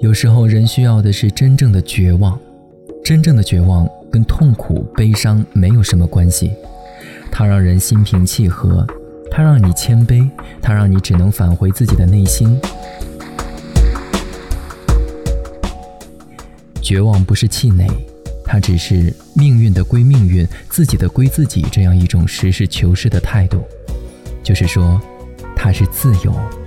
有时候人需要的是真正的绝望。真正的绝望跟痛苦悲伤没有什么关系。它让人心平气和它让你谦卑它让你只能返回自己的内心。绝望不是气馁它只是命运的归命运自己的归自己这样一种实事求是的态度。就是说它是自由。